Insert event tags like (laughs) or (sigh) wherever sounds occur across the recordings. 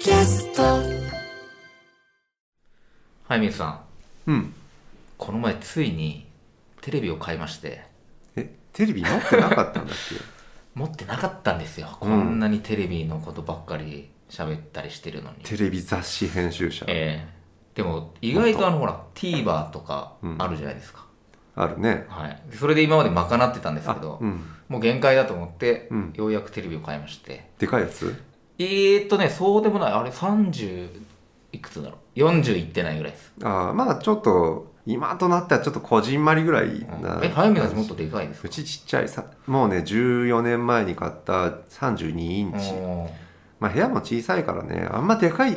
キャスト。はいみつさん。うん。この前ついにテレビを買いまして。えテレビ持ってなかったんだっ (laughs) 持ってなかったんですよ、うんこんなにテレビのことばっかり喋ったりしてるのに。けテレビ雑誌編集者。ええ。でも意外とあのほら TVer とかあるじゃないですか、あるね。はい。それで今まで賄ってたんですけど、うん。もう限界だと思って、うん。ようやくテレビを買いまして。でかいやつ？えーっとねそうでもない。あれ30いくつだろう？40いってないぐらいです、ああまあちょっと今となってはちょっとこじんまりぐらいうん。な、え早見さんもっとでかいですか？うちちっちゃいさもうね14年前に買った32インチ、まあ部屋も小さいからねあんまでかい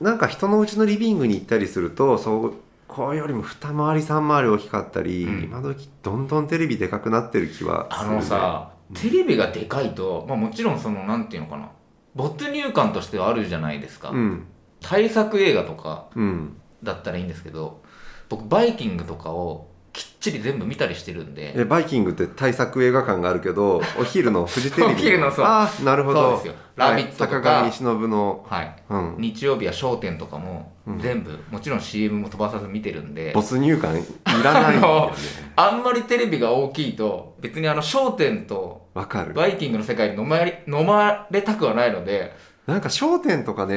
なんか人のうちのリビングに行ったりするとそうこれよりも二回り三回り大きかったり、うん。今時どんどんテレビでかくなってる気はあするね。のさ、テレビがでかいと、まあ、もちろんそのなんていうのかな没入感としてはあるじゃないですか、うん。大作映画とかうん。だったらいいんですけど僕バイキングとかをきっちり全部見たりしてるんで。えバイキングって大作映画館があるけど (laughs) お昼のフジテレビお昼のそう。ああなるほど。そうですよ「ラビット!」とはいか、坂上忍の、はい、うん、日曜日は『笑点』とかもうん。全部、もちろん CM も飛ばさず見てるんで。没入感いらないんだよね。あんまりテレビが大きいと別にあの『笑点』とわかる。バイキングの世界に飲まれ飲まれたくはないのでなんか『笑点』とかね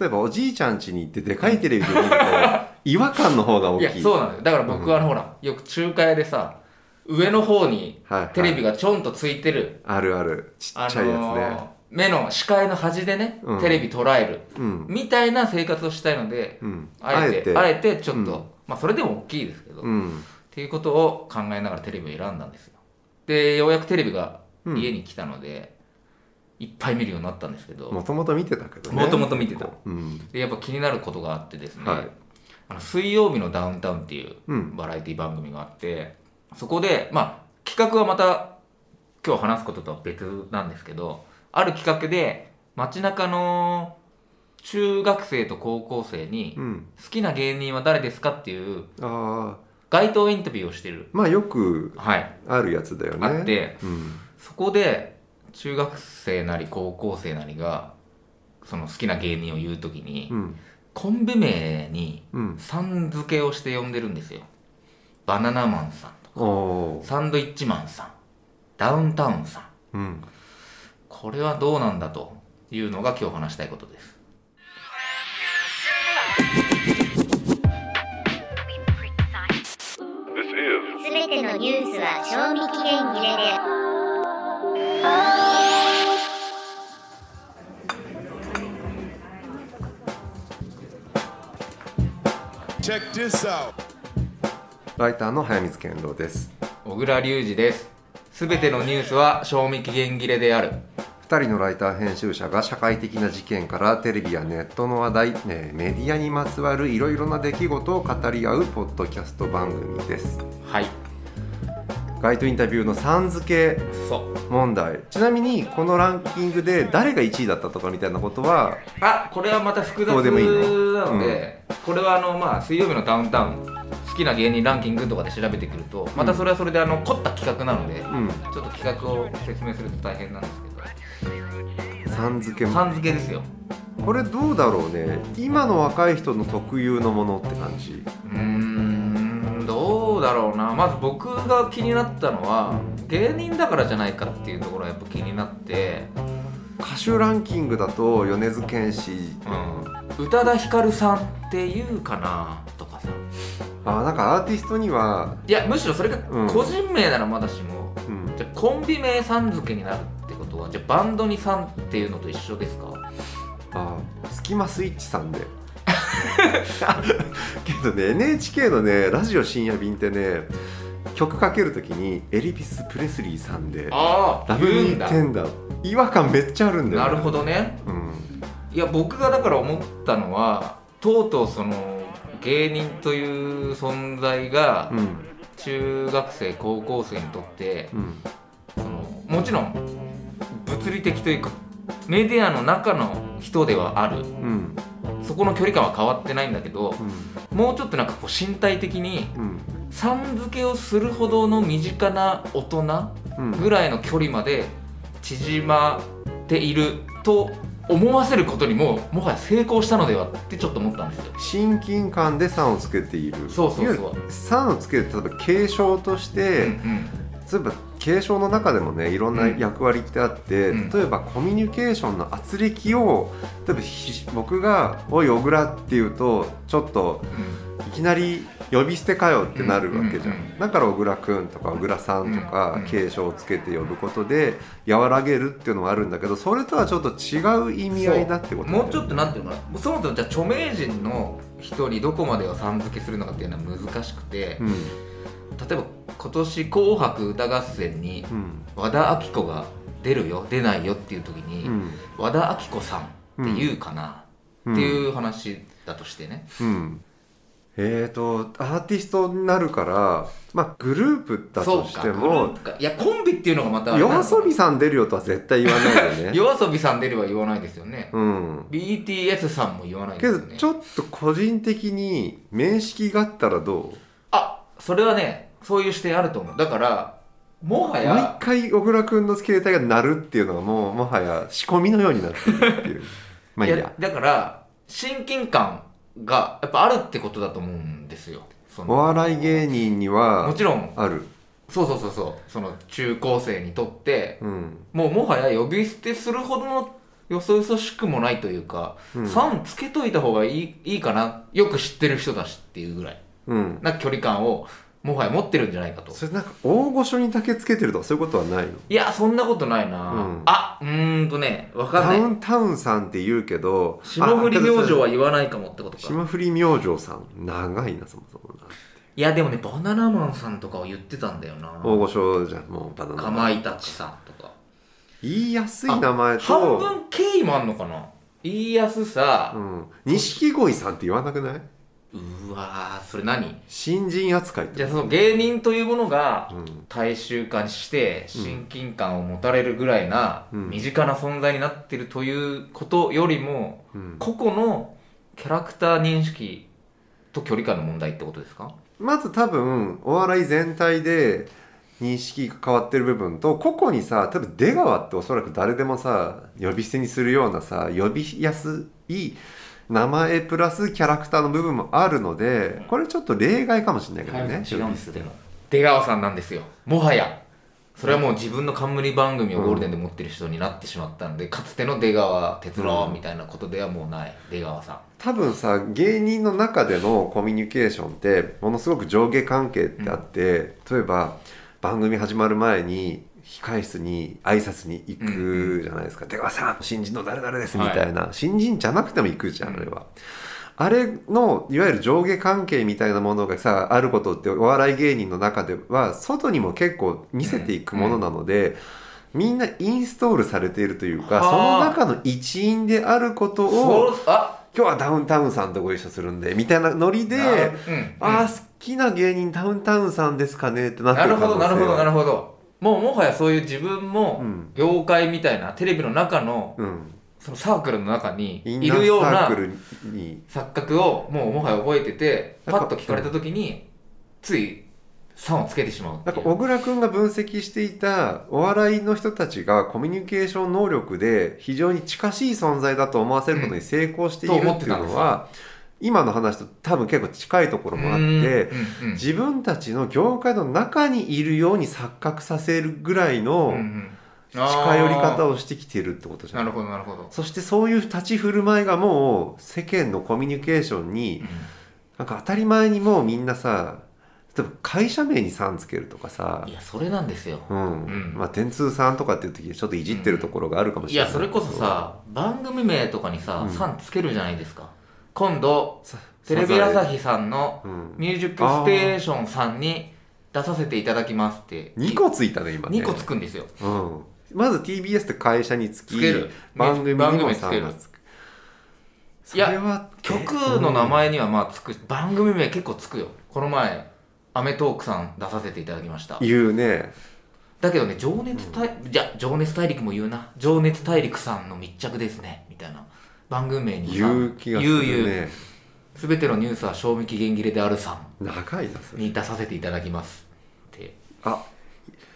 例えばおじいちゃん家に行ってでかいテレビで見ると (laughs) 違和感の方が大きい。いやそうなんだよ。だから僕はほらよく中華屋でさ上の方にはいはい。テレビがちょんとついてる、あるある。ちあっちゃいやつね、のー目の視界の端でね、うん。テレビ捉える。うん。みたいな生活をしたいので、うん。あえてあえて。ちょっと、うん。まあそれでも大きいですけど、っうん。ていうことを考えながらテレビを選んだんですよ。でようやくテレビがうん家に来たので、いっぱい見るようになったんですけど。もともと見てたけどね。もともと見てた。うん。でやっぱ気になることがあってですね、はい。あの水曜日のダウンタウンっていううん。バラエティ番組があってそこでまあ企画はまた今日話すこととは別なんですけどある企画で街中の中学生と高校生にうん。好きな芸人は誰ですかっていう街頭インタビューをしてる、まあよくはい、あるやつだよね。あってうん。そこで中学生なり高校生なりがその好きな芸人を言う時に、うん。コンビ名にうん。さん付けをして呼んでるんですよ。バナナマンさんとかサンドイッチマンさんダウンタウンさん。うん。これはどうなんだというのが今日話したいことです。すべてのニュースは賞味期限切れでライターの早水健郎です。小倉隆二です。すべてのニュースは賞味期限切れである。2人のライター編集者が社会的な事件からテレビやネットの話題、ねメディアにまつわるいろいろな出来事を語り合うポッドキャスト番組です。はい街頭インタビューのさん付け問題。ちなみにこのランキングで誰が1位だったとかみたいなことはあこれはまた複雑どうでもいいの。なのでこれはあのまあ水曜日のダウンタウン好きな芸人ランキングとかで調べてくるとまたそれはそれであの凝った企画なので、うん。ちょっと企画を説明すると大変なんですけさん付けどさん付けですよ。これどうだろうね。今の若い人の特有のものって感じ。うーんどうだろうな。まず僕が気になったのは芸人だからじゃないかっていうところがやっぱ気になって、歌手ランキングだと米津玄師。うん、宇多田ヒカルさんっていうかなとかさ。あなんかアーティストにはいやむしろそれがうん。個人名ならまだしも、うん。じゃあコンビ名さん付けになるってことはじゃあバンドにさんっていうのと一緒ですか？あスキマスイッチさんで (laughs) けどね NHK のねラジオ深夜便ってね曲かけるときにエリビス・プレスリーさんでああラブミ言うんだーテンダー違和感めっちゃあるんだよ、なるほどね。うん。いや僕がだから思ったのはとうとうその芸人という存在がうん。中学生高校生にとってうん。そのもちろん物理的というかメディアの中の人ではある。うんそこの距離感は変わってないんだけどもうちょっとなんかこう身体的にうん。さん付けをするほどの身近な大人うん。ぐらいの距離まで縮まっていると思わせることにももはや成功したのではってちょっと思ったんですよ。親近感で「さん」をつけている。そうそうそう。さん」をつける例えば継承として、うんうん例えば継承の中でもねいろんな役割ってあって、うん。例えばコミュニケーションの圧力を例えばひ僕が「おい小倉」って言うとちょっといきなり呼び捨てかよってなるわけじゃん、うんうんうんだから小倉くんとか小倉さんとかうんうん継承をつけて呼ぶことで和らげるっていうのがあるんだけどそれとはちょっと違う意味合いだってこともうちょっとなんていうのかな。そもそもじゃあ著名人の一人どこまでをさん付けするのかっていうのは難しくて、うん例えば今年「紅白歌合戦」にうん。和田アキ子が出るよ出ないよっていう時に、うん。和田アキ子さんって言うかな、うん。っていう話だとしてね、うん。えーとアーティストになるからまあグループだとしてもいやコンビっていうのがまた夜遊びさん出るよとは絶対言わないよね。(laughs) 夜遊びさん出れば言わないですよね、うん。BTS さんも言わないでけすよね。どちょっと個人的に面識があったらどあそれはねそういう視点あると思う。だからもはう毎や回小倉君の携帯が鳴るっていうのがもうもはや仕込みのようになってるっていう。(laughs) まあいいや。だから親近感がやっぱあるってことだと思うんですよ。そおの笑い芸人にもはちろん。ある。そうそうそうそう。その中高生にとってうん。もうもはや呼び捨てするほどのよそよそしくもないというか、うん。さんつけといた方がいいいいかな。よく知ってる人だしっていうぐらい。うん。な距離感をもはや持ってるんじゃないかと。それなんか大御所にだけつけてるとかそういうことはないの？いやそんなことないな、うん。あうーんとねわかんない。ダウンタウンさんって言うけど霜降り明星はあ言わないかもってことか。霜降り明星さん長いなそもそもな。いやでもねバナナマンさんとかは言ってたんだよな。大御所じゃんもうバナナかまいたちさんとか。言いやすい名前と。半分敬意もあんのかな。言いやすさ。うん。錦鯉さんって言わなくない？うわーそれ何？新人扱いってじゃあその芸人というものがうん。大衆化して親近感を持たれるぐらいなうん。身近な存在になってるということよりもうん。個々のキャラクター認識と距離感の問題ってことですか？まず多分お笑い全体で認識が変わってる部分と個々にさ多分出川っておそらく誰でもさ呼び捨てにするようなさ呼びやすい名前プラスキャラクターの部分もあるのでこれちょっと例外かもしれないけどね、違うんですって出川さんなんですよ。もはや。それはもう自分の冠番組をゴールデンで持ってる人になってしまったので、かつての出川哲朗みたいなことではもうない。出川さん。多分さ芸人の中でのコミュニケーションってものすごく上下関係ってあって、例えば番組始まる前に控室に挨拶に行くじゃないですか「出川さん新人の誰々です」みたいな、新人じゃなくても行くじゃんあれは。あれのいわゆる上下関係みたいなものがさあることってお笑い芸人の中では外にも結構見せていくものなので、みんなインストールされているというかはあ。その中の一員であることを今日はダウンタウンさんとご一緒するんでみたいなノリで、なうん。ああ好きな芸人ダウンタウンさんですかねってなってなるほる可能性どなるほどなるほほどもうもはやそういう自分もうん。業界みたいなテレビの中のうん、そのサークルの中にいるようなーサークルに。錯覚をもうもはや覚えててパッと聞かれた時につい「さん」をつけてしまうなんか小倉君が分析していたお笑いの人たちがコミュニケーション能力で非常に近しい存在だと思わせることに成功しているっいうっててたん今の話と多分結構近いところもあって、うんうんうん自分たちの業界の中にいるように錯覚させるぐらいのうんうん。近寄り方ををしてきてるってことじゃないなるほどなるほど、そしてそういう立ち振る舞いがもう世間のコミュニケーションになんか当たり前にもうみんなさ例えば会社名に「さん」つけるとかさいやそれなんですよ。うん、うん。まあ電通さんとかっていう時ちょっといじってるところがあるかもしいれないやそれこそさ番組名とかにさうん「さん」つけるじゃないですか今度さテレビ朝日さんのうん「ミュージックステーション」さんに出させていただきますって。2個ついたね今ね。2個つくんですよ。うん、まず TBS って会社につき番組に番組さんがつくそいやれは曲の名前にはまあつく番組名結構つくよ。この前『アメトーーク』さん出させていただきました。言うね。だけどね情熱大、じゃ情熱大陸も言うな。情熱大陸さんの密着ですね。みたいな番組名にさ言う気がするね。全てのニュースは賞味期限切れであるさ長いなそれ。んに出させていただきますって。あ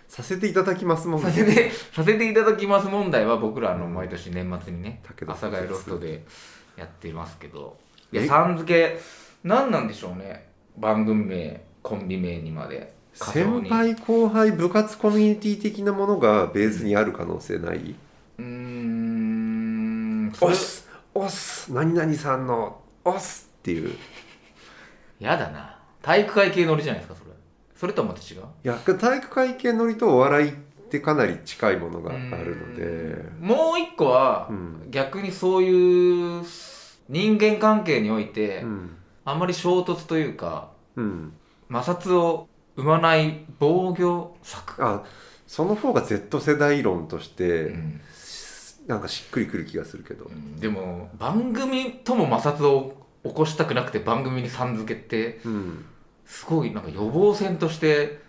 させていただきますもんさせてさせていただきます問題は僕らあの毎年年末にね武田阿佐ヶ谷ロフトでやってますけど。いえやさん付け何なんでしょうね番組名コンビ名にまで。先輩後輩部活コミュニティ的なものがベースにある可能性ない、うーんそれおっすおっす。何々さんのおっすっていう。やだな。体育会系乗りじゃないですかそれ。それとはまた違う？いや体育会系ノリとお笑いってかなり近いものがあるので。うん。もう一個は、うん。逆にそういう人間関係において、うん。あんまり衝突というかうん。摩擦を生まない防御策、あその方が Z 世代論として、うんなんかしっくりくる気がするけど、うんでも番組とも摩擦を起こしたくなくて番組にさん付けってうん、すごいなんか予防線として、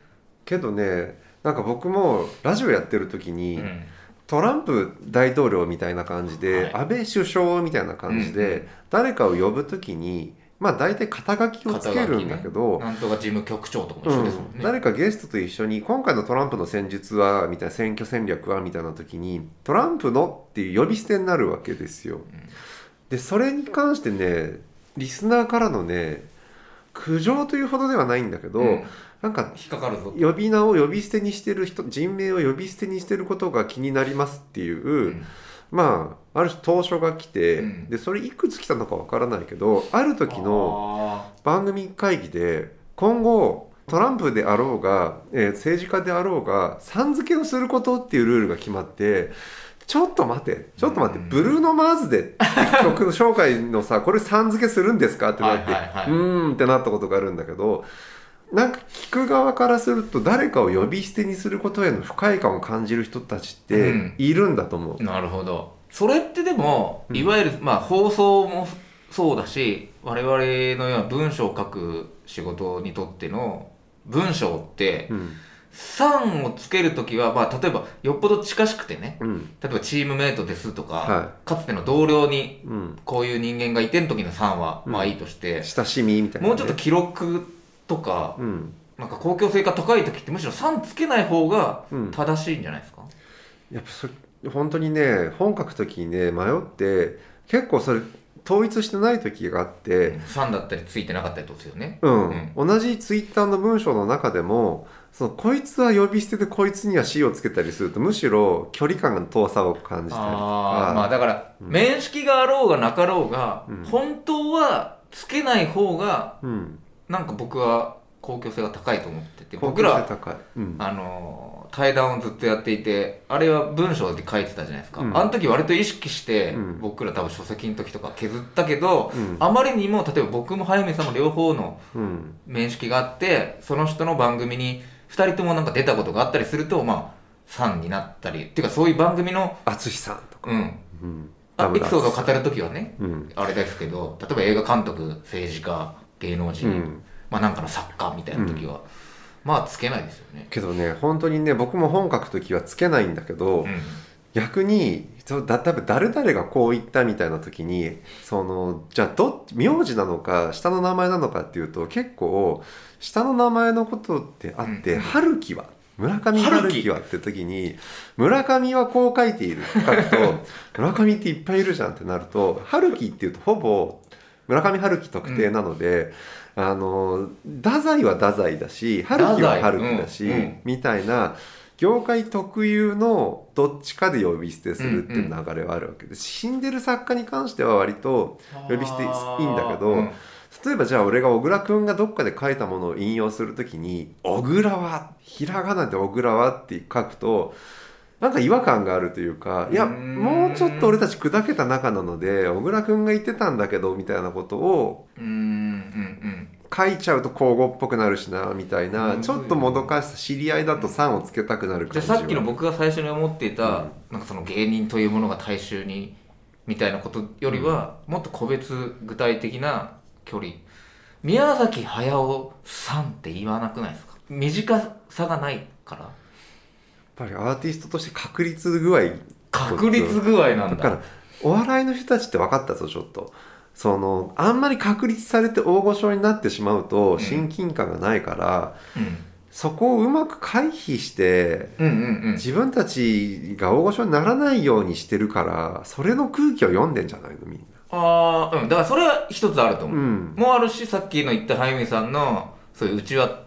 けどねなんか僕もラジオやってる時に、うん。トランプ大統領みたいな感じで、はい。安倍首相みたいな感じで、誰かを呼ぶ時にまあ大体肩書きをつけるんだけど、なんとか事務局長とかも一緒ですもんね、うん、誰かゲストと一緒に今回のトランプの戦術はみたいな選挙戦略はみたいな時にトランプのっていう呼び捨てになるわけですよ。でそれに関してねリスナーからのね苦情というほどではないんだけど、うん。なんか引っかかるぞ呼び名を呼び捨てにしてる人人名を呼び捨てにしてることが気になりますっていう、うんまあある種当初が来て、うん。でそれいくつ来たのかわからないけどある時のあ番組会議で今後トランプであろうが、えー政治家であろうがさん付けをすることっていうルールが決まってちょっと待ってちょっと待って、うん。ブルーノ・マーズで曲の紹介のさこれさん付けするんですか？ってなって、はいはいはい。うーんってなったことがあるんだけどなんか聞く側からすると誰かを呼び捨てにすることへの不快感を感じる人たちってうん。いるんだと思う。ーなるほど。それってでもうん。いわゆる、まあ放送もそうだし我々のような文章を書く仕事にとっての文章ってうん「さん」をつける時は、まあ、例えばよっぽど近しくてねうん。例えばチームメイトですとか、はかつての同僚にうん、こういう人間がいてん時の「さん」はうん。まあいいとして、親しみみたいな、ね、もうちょっと記録とか、うん。なんか公共性が高い時ってむしろ「さん」つけない方がうん。正しいんじゃないですか、やっぱそれ本当にね本書く時にね迷って結構それ統一してない時があって、「さん」だったりついてなかったりとですよね。うん。同じツイッターの文章の中でもそのこいつは呼び捨てでこいつには死をつけたりするとむしろ距離感の遠さを感じたりとか。まあだから、うん。面識があろうがなかろうが、うん。本当はつけない方がうん、なんか僕は公共性が高いと思ってて僕ら高い、うん、あの対談をずっとやっていてあれは文章で書いてたじゃないですか、うん。あの時割と意識して、うん。僕ら多分書籍の時とか削ったけど、うん。あまりにも例えば僕も早見さんも両方のうん。面識があってその人の番組に2人ともなんか出たことがあったりするとまあ3になったりっていうかそういう番組の、淳さんとか、うん、うん、あエピソードをか語る時はねうん。あれですけど例えば映画監督政治家芸能人、うん。まあなんかの作家みたいな時は、まあつけないですよね。けどね本当にね僕も本書く時はつけないんだけど、うん。逆にそうだ多分誰々がこう言ったみたいな時にそのじゃあど名字なのか下の名前なのかっていうと結構下の名前のことってあってうん「春樹は」村上春樹はって時に村上はこう書いている。書くと (laughs) 村上っていっぱいいるじゃんってなると春樹っていうとほぼ村上春樹特定なので、あの太宰は太宰だし春樹は春樹だし、うんうん。みたいな業界特有のどっちかで呼び捨てするっていう流れはあるわけです、死んでる作家に関しては割と呼び捨ていいんだけどうん。例えばじゃあ俺が小倉くんがどっかで書いたものを引用するときに「小倉は」ひらがなで「小倉は」って書くとなんか違和感があるというかいやもうちょっと俺たち砕けた仲なので小倉くんが言ってたんだけどみたいなことを書いちゃうと口語っぽくなるしなみたいなうんちょっともどかしさ知り合いだと「さん」をつけたくなるじゃあ感じはさっきの僕が最初に思っていた、うん。なんかその芸人というものが大衆にみたいなことよりは、もっと個別具体的な距離。宮崎駿さんって言わなくないですか？短さがないからぱりアーティストとして確立具合。確率具合なんだ。だからお笑いの人たちって分かったぞちょっと。そのあんまり確立されて大御所になってしまうとん。親近感がないから、うん。そこをうまく回避してうんうんうん。自分たちが大御所にならないようにしてるからそれの空気を読んでんじゃないのみんな。ああうん。だからそれは一つあると思う、うん。もうあるしさっきの言った早見さんのそういう内輪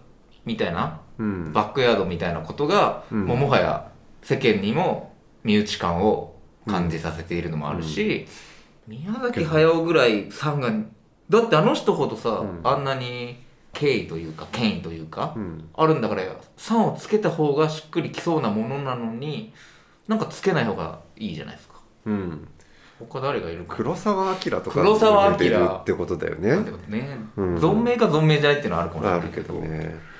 みたいなうん。バックヤードみたいなことが、うん。もうもはや世間にも身内感を感じさせているのもあるし、宮崎駿ぐらいさんがだってあの人ほどさ、うん。あんなに敬意というか権威というか、うん。あるんだから「さん」をつけた方がしっくりきそうなものなのになんかつけない方がいいじゃないですか。うん。他誰がいるか。黒澤明とか黒澤明ってことだよね。ね、うん。存命か存命じゃないっていうのはあるかもしれあるないけどね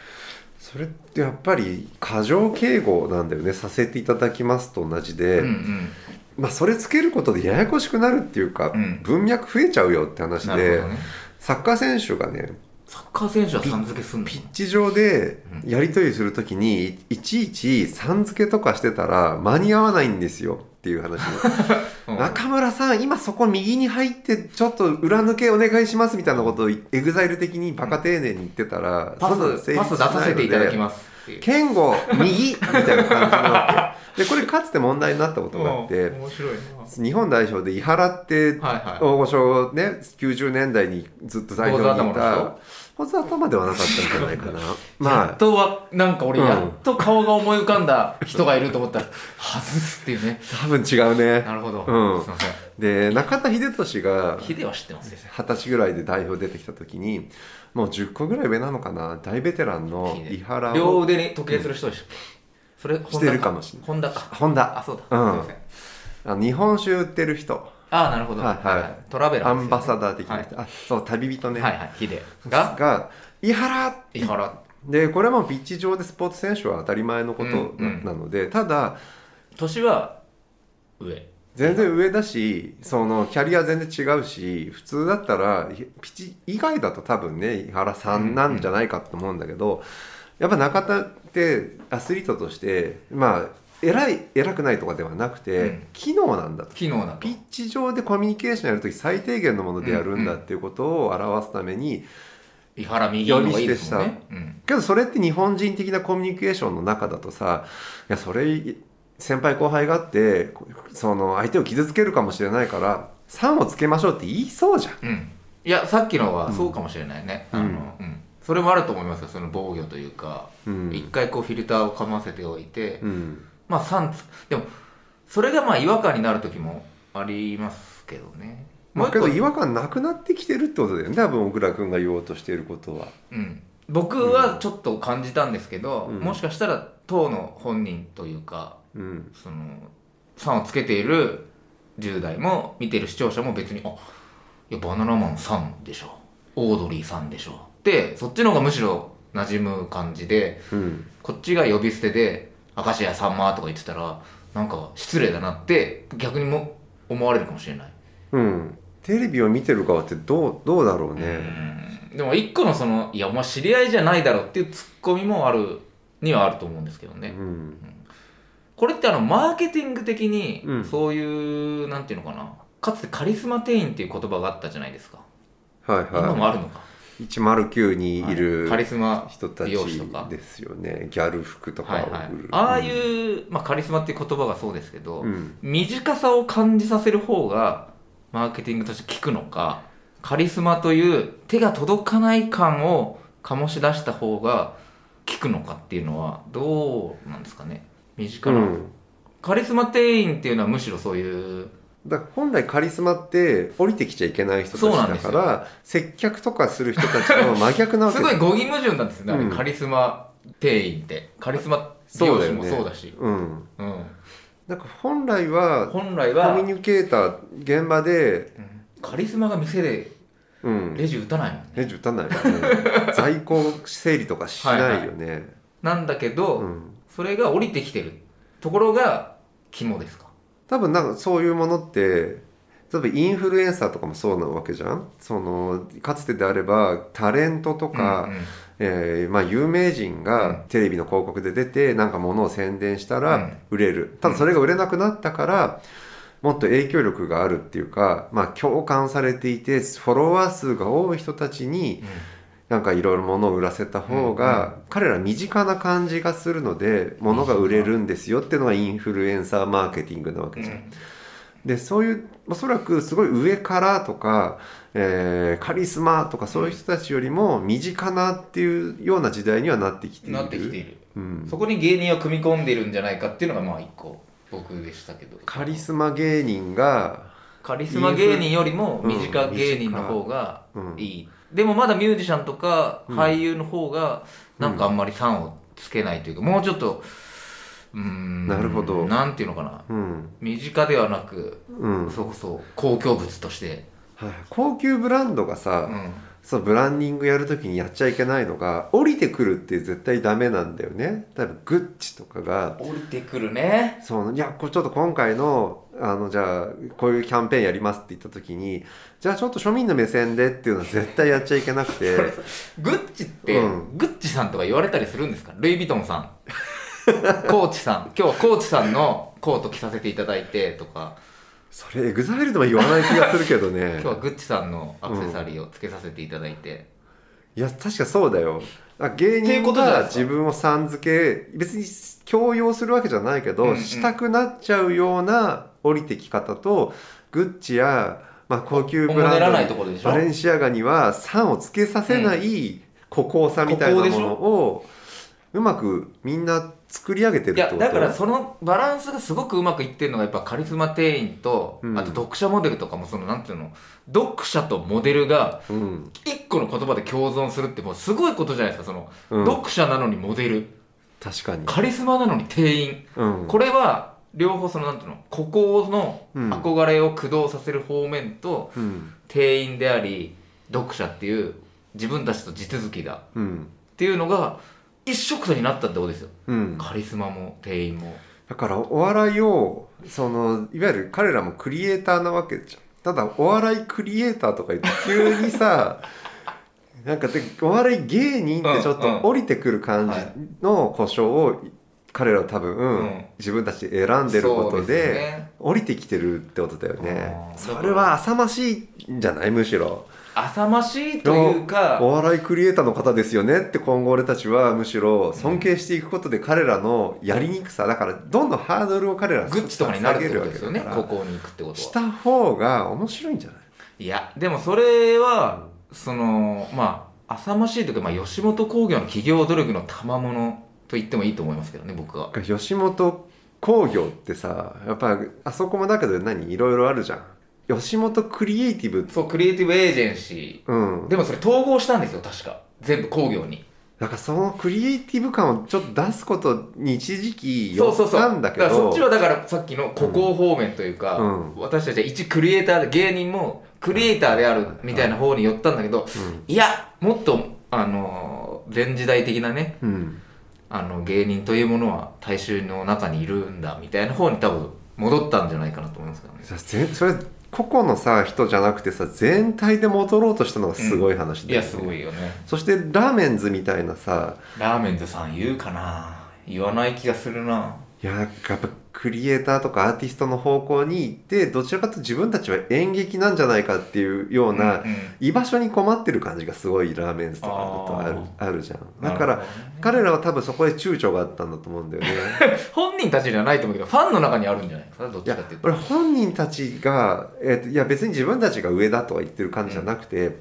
それってやっぱり過剰敬語なんだよね。させていただきますと同じで、うんうん。まあそれつけることでややこしくなるっていうか、うん。文脈増えちゃうよって話で、ね。サッカー選手がねサッカー選手はさん付けすんの？ピッチ上でやり取りするときにいちいちさん付けとかしてたら間に合わないんですよっていう話 (laughs) うん。中村さん今そこ右に入ってちょっと裏抜けお願いしますみたいなことを EXILE的にバカ丁寧に言ってたら、パそんなのスパス出させていただきますっていう。健吾右みたいな感じになって。でこれかつて問題になったことがあって日本代表で井原って大御所ね90年代にずっと代表にいた坊主頭ではなかったんじゃないかな。(laughs) やまっとはなんか俺うんやっと顔が思い浮かんだ人がいると思ったら (laughs) 外すっていうね。あ多分違うね。なるほど、うん。すいません。で中田英寿がヒデは知ってますよ。二十歳ぐらいで代表出てきた時にもう10個ぐらい上なのかな？大ベテランの井原を両腕に時計する人でしょ、それしてるかもしれない。ホンダか。ホンダ。あそうだ、うん。すいません。あの日本酒売ってる人ああなるほど、はいはい。トラベラーね、アンバサダー的な人、あそう旅人ね、はいはい。はいヒデが？が井原井原でこれもピッチ上でスポーツ選手は当たり前のことな,、うんうん。のでただ年は上。全然上だしそのキャリア全然違うし普通だったらピッチ以外だと多分ね井原さんなんじゃないかと思うんだけど、やっぱ中田ってアスリートとしてまあ偉い偉くないとかではなくて、うん。機能なんだと。機能だと。ピッチ上でコミュニケーションやるとき最低限のものでやるんだっていうことを表すために、井原右の方がいいですもんね、うん、けどそれって日本人的なコミュニケーションの中だとさいやそれ先輩後輩があってその相手を傷つけるかもしれないから「さん」をつけましょうって言いそうじゃん。うん、いやさっきのはそうかもしれないね、うん。あのうん、それもあると思いますよその防御というか。うん。一、回こうフィルターをかませておいて、うんまあ3つ。でもそれがまあ違和感になる時もありますけどね。まあ、けど違和感なくなってきてるってことだよね。多分小倉君が言おうとしていることは。うん、僕はちょっと感じたんですけど、うん。もしかしたら当の本人というかうん。その3をつけている10代も見てる視聴者も別に「あいやバナナマンさんでしょ。オードリーさんでしょ」ってそっちの方がむしろ馴染む感じでうん。こっちが呼び捨てで「明石家さんま」とか言ってたらなんか失礼だなって逆にも思われるかもしれない。うん、テレビを見てる側ってどうどうだろうね。うん。でも一個のその「いやお前知り合いじゃないだろ」っていうツッコミもあるにはあると思うんですけどね。うん。これってあのマーケティング的にうん。そういう、なんていうのかな。かつてカリスマ店員っていう言葉があったじゃないですか、はい今もはあるのか。い、109にいはい。るカリスマ人たちですよね。ギャル服とかはいはい。ああいう、まあ、カリスマっていう言葉がそうですけど、うん。短さを感じさせる方がマーケティングとして効くのかカリスマという手が届かない感を醸し出した方が効くのかっていうのはどうなんですかね。身近な、うん。カリスマ店員っていうのはむしろそういうだ本来カリスマって降りてきちゃいけない人たちだから接客とかする人たちの真逆なわけすごい語義矛盾なんですよね、うんカリスマ店員って。カリスマ美容師もそうだし。うんうん。なん。か本来はコ本来は、ミュニケーター現場でうん。カリスマが店でうん。レジ打たないもんね、レジ打たないよね。(laughs) 在庫整理とかしないよね、なんだけど、うん。それが降りてきてるところが肝ですか多分なんかそういうものって例えばインフルエンサーとかもそうなわけじゃん？そのかつてであればタレントとか、うんうん。えーまあ、有名人うん。がテレビの広告で出てなんか物を宣伝したうん。ら売れる、ただそれが売れなくなったからもっと影響力があるっていうか、まあ、共感されていてフォロワー数が多い人たちになんかいろいろ物を売らせた方が、彼ら身近な感じがするので物が売れるんですよっていうのがインフルエンサーマーケティングなわけじゃん。でそういうおそらくすごい上からとか、えーカリスマとかそういう人たちよりも身近なっていうような時代にはなってきている。なってきている。うん、そこに芸人を組み込んでるんじゃないかっていうのがまあ一個僕でしたけど。カリスマ芸人が、カリスマ芸人よりも身近芸人の方がうん。いい、でもまだミュージシャンとかうん。俳優の方がなんかあんまり3をつけないというか、もうちょっとうーんなるほど。なんていうのかな。うん。身近ではなくうん。そうそう公共物として、はい、高級ブランドがさ、うん、そのブランディングやるときにやっちゃいけないのが降りてくるって絶対ダメなんだよね。例えばグッチとかが。降りてくるね。そういやちょっと今回のあのじゃあこういうキャンペーンやりますって言った時にじゃあちょっと庶民の目線でっていうのは絶対やっちゃいけなくて。(laughs) グッチって、うん。グッチさんとか言われたりするんですか？ルイ・ヴィトンさん。コーチさん。今日はコーチさんのコート着させていただいてとかそれ EXILEでも言わない気がするけどね。(laughs) 今日はグッチさんのアクセサリーをつけさせていただいて、いや確かそうだよ。あ芸人が自分をさん付け別に強要するわけじゃないけど、うんうん。したくなっちゃうような降りてき方とグッチや、まあ、高級ブランドバレンシアガには3をつけさせない孤高さみたいなものをうまくみんな作り上げてるっいやてこと？だからそのバランスがすごくうまくいってるのがやっぱカリスマ店員と、うん。あと読者モデルとかもそのなんていうの？読者とモデルがうん。一個の言葉で共存するってもうすごいことじゃないですか。その、うん。読者なのにモデル。確かに、カリスマなのに店員。うん、これは両方そのなんていうの？孤高のうん。憧れを駆動させる方面と、うん。店員であり読者っていう自分たちと地続きだっうん。ていうのが一色たになったってことですよ。うん。カリスマも店員も。だからお笑いをそのいわゆる彼らもクリエイターなわけじゃん。ただお笑いクリエイターとか言って急にさ (laughs) なんかでお笑い芸人ってちょっと降りてくる感じの故障を彼らは多分、うん。自分たちで選んでることで降りてきてるってことだよね。うんそれは浅ましいんじゃない？むしろ浅ましいというかお笑いクリエイターの方ですよねって今後俺たちはむしろ尊敬していくことで彼らのやりにくさだからどんどんハードルを彼らはグッチとかになるってことですよねここに行くってことは。した方が面白いんじゃない？いやでもそれはそのまあ浅ましいというか、まあ、吉本興業の企業努力の賜物と言ってもいいと思いますけどね僕は。吉本興業ってさやっぱあそこもだけど何？いろいろあるじゃん吉本クリエイティブ。そうクリエイティブエージェンシうん。ーでもそれ統合したんですよ確か。全部興業に。だからそのクリエイティブ感をちょっと出すことに一時期寄ったんだけど。そっちはだからさっきの孤高方面というか、うん。私たちは一クリエイターで芸人もクリエイターであるみたいな方に寄ったんだけど、いやもっとあのー前時代的なねうん、うんあの芸人というものは大衆の中にいるんだみたいな方に多分戻ったんじゃないかなと思いますけどね。それ個々のさ人じゃなくてさ全体で戻ろうとしたのがすごい話だよね、いやすごいよね。そしてラーメンズみたいなさラーメンズさん言うかな。言わない気がするないややっぱクリエイターとかアーティストの方向に行ってどちらかというと自分たちは演劇なんじゃないかっていうような、うんうん。居場所に困ってる感じがすごいラーメンズとかだとあるあるじゃんだから、彼らは多分そこで躊躇があったんだと思うんだよね。(laughs) 本人たちじゃないと思うけどファンの中にあるんじゃないですかどっいやちかっていうと。俺本人たちが、えーといや別に自分たちが上だとは言ってる感じじゃなくて、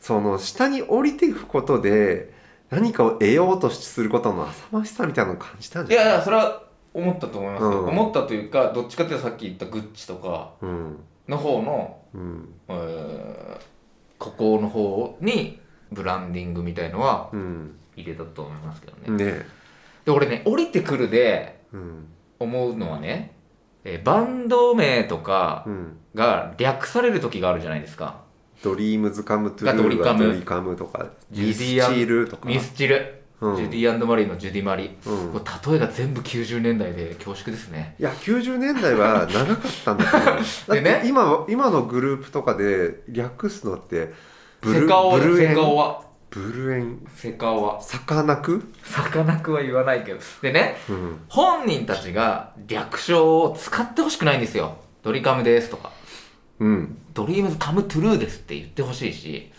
その下に降りていくことで何かを得ようとすることの浅ましさみたいなのを感じたんいじゃないやいやそれは思ったと思います。よ、うん。思ったというかどっちかっていうとさっき言ったグッチとかうん。の方の、うん。えー、ここの方にブランディングみたいのはうん。入れたと思いますけどね、ね。で俺ね降りてくるでうん。思うのはね、えーバンド名とかうん。が略される時があるじゃないですか。ドリームズカムトゥルーがドリカム。ドリカムとかミスチールとか。ミスチル、うん。ジュディマリーのジュディマリ、うん。例えが全部90年代で恐縮ですね。いや90年代は長かったんだけど。(laughs) でね。今今のグループとかで略すのってセカオワブルエン？セカオワブルエン？セカオワサカナクさかなクは言わないけど。でねうん。本人たちが略称を使ってほしくないんですよ。ドリカムですとか。うん。ドリームズカムトゥルーですって言ってほしいし。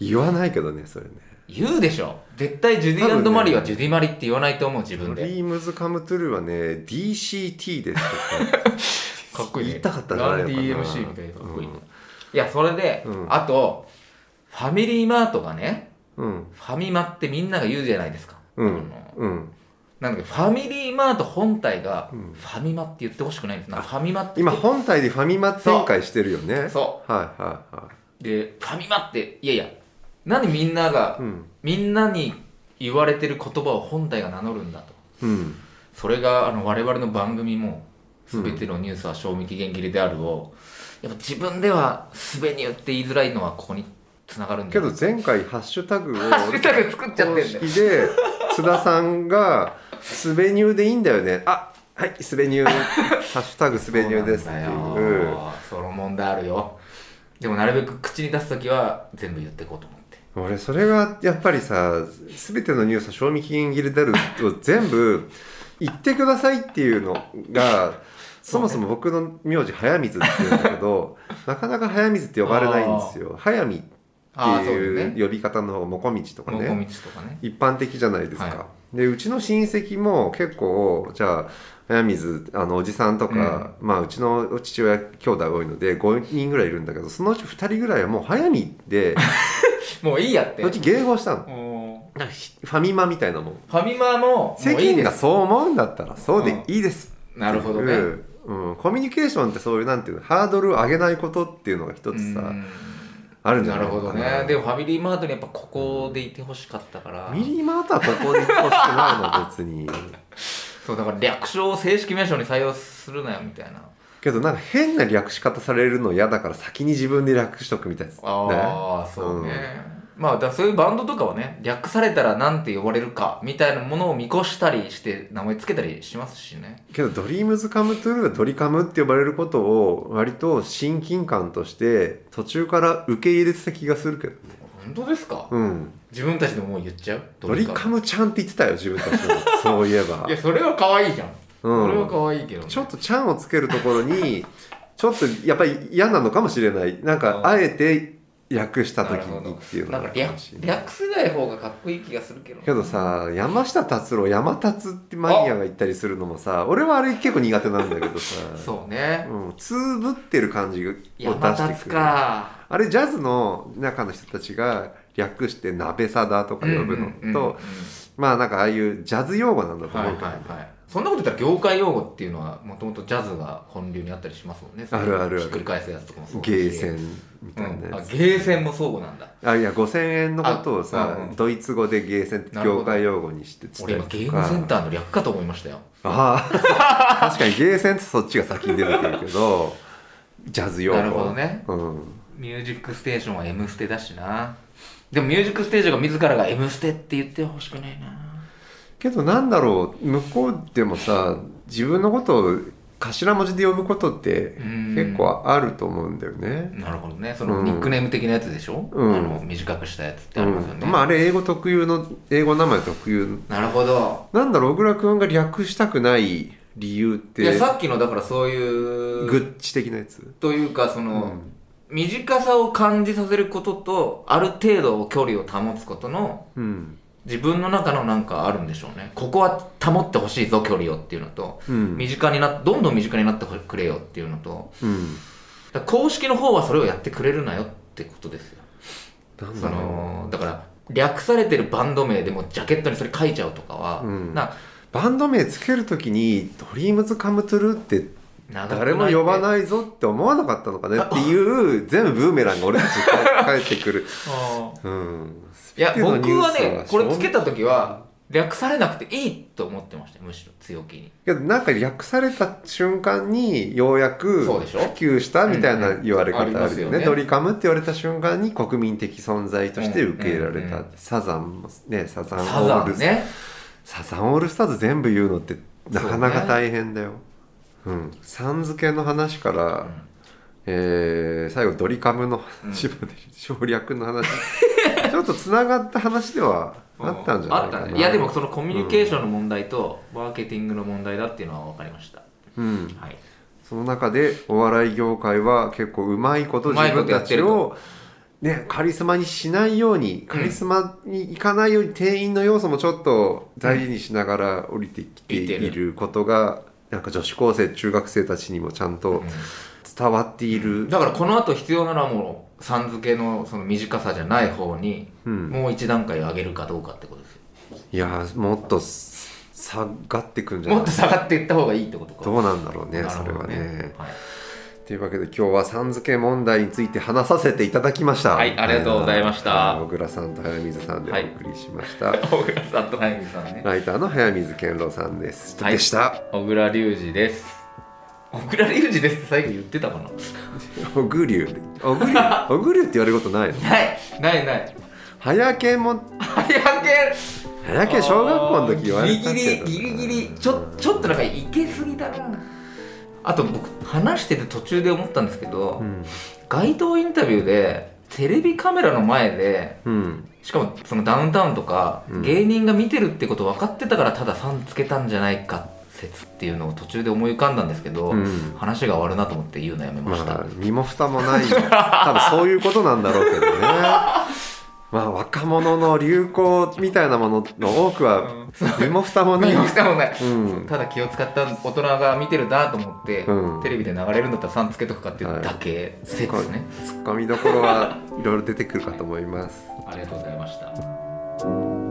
言わないけどねそれね言うでしょ。絶対ジュディマリーはジュディマリって言わないと思う自分で。ドリームズカムトゥルーはね DCT ですとか (laughs) かっこいいね。言いたかったんじゃないのかな。DMC みたいなかっこいいね、うん。いやそれで、うん。あとファミリーマートがねうん。ファミマってみんなが言うじゃないですか、うん。うん。なんだっけファミリーマート本体がうん。ファミマって言ってほしくないんです。なんかファミマって今本体でファミマ展開してるよね。そはいはいはうでファミマっていやいやなんでみんなが、いうん。みんなに言われてる言葉を本体が名乗るんだと。うん。それがあの我々の番組も全てのニュースは賞味期限切れであるを、やっぱ自分ではすべに言って言いづらいのはここにつながるんだよ。けど前回ハッシュタグを (laughs) ハッシュタグ作っちゃってんだよ。公 (laughs) 式で津田さんが「スベニューでいいんだよね」あはいスベニュー。ハッシュタグスベニューですっていう。(laughs) よ。その問題あるよ。でもなるべく口に出す時は全部言っていこうと思って俺それがやっぱりさ全てのニュースは賞味期限切れであるを全部言ってくださいっていうのがそもそも僕の名字早水っていうんだけど (laughs) なかなか早水って呼ばれないんですよ。早見っていうね。呼び方の方がもこみちとかね。ね。一般的じゃないですか、はでうちの親戚も結構じゃあ早水あのおじさんとか、まあうちの父親兄弟多いので5人ぐらいいるんだけどそのうち2人ぐらいはもう早見で (laughs) もういいやって。うち迎合したの？もなんかひファミマみたいなもん。うファミマもも世ういいです。間がそう思うんだったらそうでいいです。なるほどね。うん。うん、コミュニケーションってそういうなんていうのハードルを上げないことっていうのが一つさうん。あるんじゃなるほな。いのかなどね。でもファミリーマートにやっぱここでいてほしかったから。ミリーマートはここで行ってほしくないの別に。そうだから略称を正式名称に採用するなよみたいなけどなんか変な略し方されるの嫌だから先に自分で略しとくみたいですね。ああそうね、まあだそういうバンドとかはね略されたらなんて呼ばれるかみたいなものを見越したりして名前つけたりしますしね。けどドリームズカムトゥルーはドリカムって呼ばれることを割と親近感として途中から受け入れてた気がするけどね。本当ですか、うん。自分たちでももう言っちゃう？ドリカム。ちゃんって言ってたよ自分たちもそういえば。いやそれは可愛いじゃん、うん。それは可愛いけど、ね、ちょっとちゃんをつけるところに (laughs) ちょっとやっぱり嫌なのかもしれない。なんかうん。あえて略した時にっていうのなんか略があるかもしれない。略せない方がかっこいい気がするけどけどさ山下達郎山達ってマニアが言ったりするのもさ俺はあれ結構苦手なんだけどさ。(laughs) そうね。うん、つぶってる感じを出してくるか。あれジャズの中の人たちが略して鍋さだとか呼ぶのと、うんうん。うんうんまあなんかああいうジャズ用語なんだとはい思うけど、はいはいそんなこと言ったら業界用語っていうのはもともとジャズが本流にあったりしますもんね。あるあるひっくり返すやつとかもそうゲーセンみたいなやつ、ゲーセンも相互なんだ。あいや5000円のことをさ、あうんうん。ドイツ語でゲーセンって業界用語にして俺伝えるとか。今ゲームセンターの略かと思いましたよ。ああ (laughs) 確かにゲーセンってそっちが先に出てくるけどジャズ用語。なるほどね。うん、ミュージックステーションは「M ステ」だしなでもミュージックステーションが自らが「M ステ」って言ってほしくないな。けどなんだろう向こうでもさ自分のことを頭文字で呼ぶことってうん。結構あると思うんだよね。なるほどね。そのニックネーム的なやつでしょ、うん。あの短くしたやつってありますよね、うん。まああれ英語特有の英語名前特有なるほど。なんだろう小倉君が略したくない理由っていやさっきのだからそういうグッチ的なやつ。というかその、うん短さを感じさせることとある程度距離を保つことのうん。自分の中のなんかあるんでしょうね。ここは保ってほしいぞ距離をっていうのと、うん。身近になどんどん身近になってくれよっていうのとうん。公式の方はそれをやってくれるなよってことですよ。だろのだから略されてるバンド名でもジャケットにそれ書いちゃうとかは、うん。なうバンド名つけるときに「ドリームズカムトゥルーって誰も呼ばいないぞって思わなかったのかねっていう全部ブーメランが俺たちに返ってくる。(laughs) うん、いや僕はねこれつけた時は略されなくていいと思ってましたよむしろ強気に。けどなんか略された瞬間にようやく普及したみたいな言われ方あるよね,、ドリカムって言われた瞬間に国民的存在として受け入れられた、うんうんうんサザンもねサザンオールス、ンね。サザンオールスターズ全部言うのってなかなか大変だよう,、ん。さん付けの話から、えー最後ドリカムの話まで、省略の話。(laughs) ちょっとつながった話ではあったんじゃないかな、あったね。いやでもそのコミュニケーションの問題とマーケティングの問題だっていうのは分かりました、うん。はい。その中でお笑い業界は結構うまいこと自分たちをねカリスマにしないようにカリスマにいかないように店員の要素もちょっと大事にしながら降りてきていることがなんか女子高生中学生たちにもちゃんと伝わっている、だからこの後必要なのはもうさん付けのその短さじゃない方にうん、もう一段階上げるかどうかってことです。よいやーもっと下がってくんじゃないもっと下がっていった方がいいってことかどうなんだろうねなるそれはね。はいというわけで今日はさん付け問題について話させていただきました。はいありがとうございましたはい小倉さんと早水さんでおはい送りしました。小倉さんと早水さんねライターの早水健郎さんです。はいでした。小倉隆二です小倉隆二ですって最後言ってたかな？小栗竜。小栗小栗竜って言われることないの？ないないない早健も早け早健小学校の時言われギリギたけど。リギリギリちょちょっとなんかいけすぎだなあと僕話してて途中で思ったんですけど、うん。街頭インタビューでテレビカメラの前でうん。しかもそのダウンタウンとか、うん芸人が見てるってこと分かってたからただ「さん」つけたんじゃないか説っていうのを途中で思い浮かんだんですけど、うん話が終わるなと思って言うのやめました、まあ身も蓋もない多分そういうことなんだろうけどねまあ若者の流行みたいなものの多くは身も蓋もない。見ましたもんねうん。ただ気を使った大人が見てるなと思って、うん。テレビで流れるんだったら「さん」つけとくかっていうだけ説ですね、ツッコミどころはいろいろ出てくるかと思います。ありがとうございました